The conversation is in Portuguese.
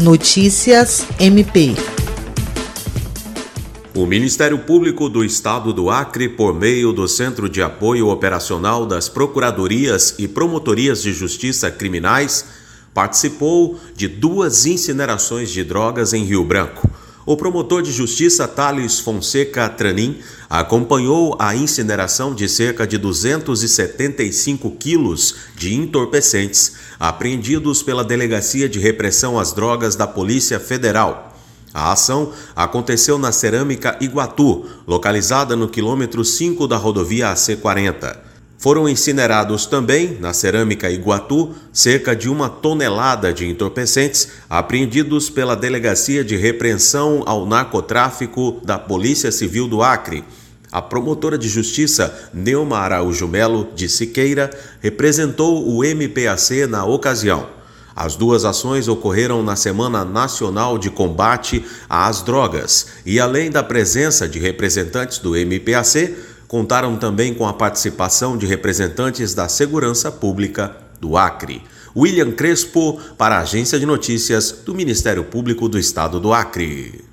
Notícias MP. O Ministério Público do Estado do Acre, por meio do Centro de Apoio Operacional das Procuradorias e Promotorias de Justiça Criminais, participou de duas incinerações de drogas em Rio Branco. O promotor de justiça Thales Fonseca Tranin acompanhou a incineração de cerca de 275 quilos de entorpecentes apreendidos pela Delegacia de Repressão às Drogas da Polícia Federal. A ação aconteceu na Cerâmica Iguatu, localizada no quilômetro 5 da rodovia AC40. Foram incinerados também, na cerâmica Iguatu, cerca de uma tonelada de entorpecentes apreendidos pela Delegacia de Repreensão ao Narcotráfico da Polícia Civil do Acre. A promotora de justiça Neuma Araújo Melo de Siqueira representou o MPAC na ocasião. As duas ações ocorreram na Semana Nacional de Combate às Drogas e, além da presença de representantes do MPAC, contaram também com a participação de representantes da Segurança Pública do Acre. William Crespo, para a Agência de Notícias do Ministério Público do Estado do Acre.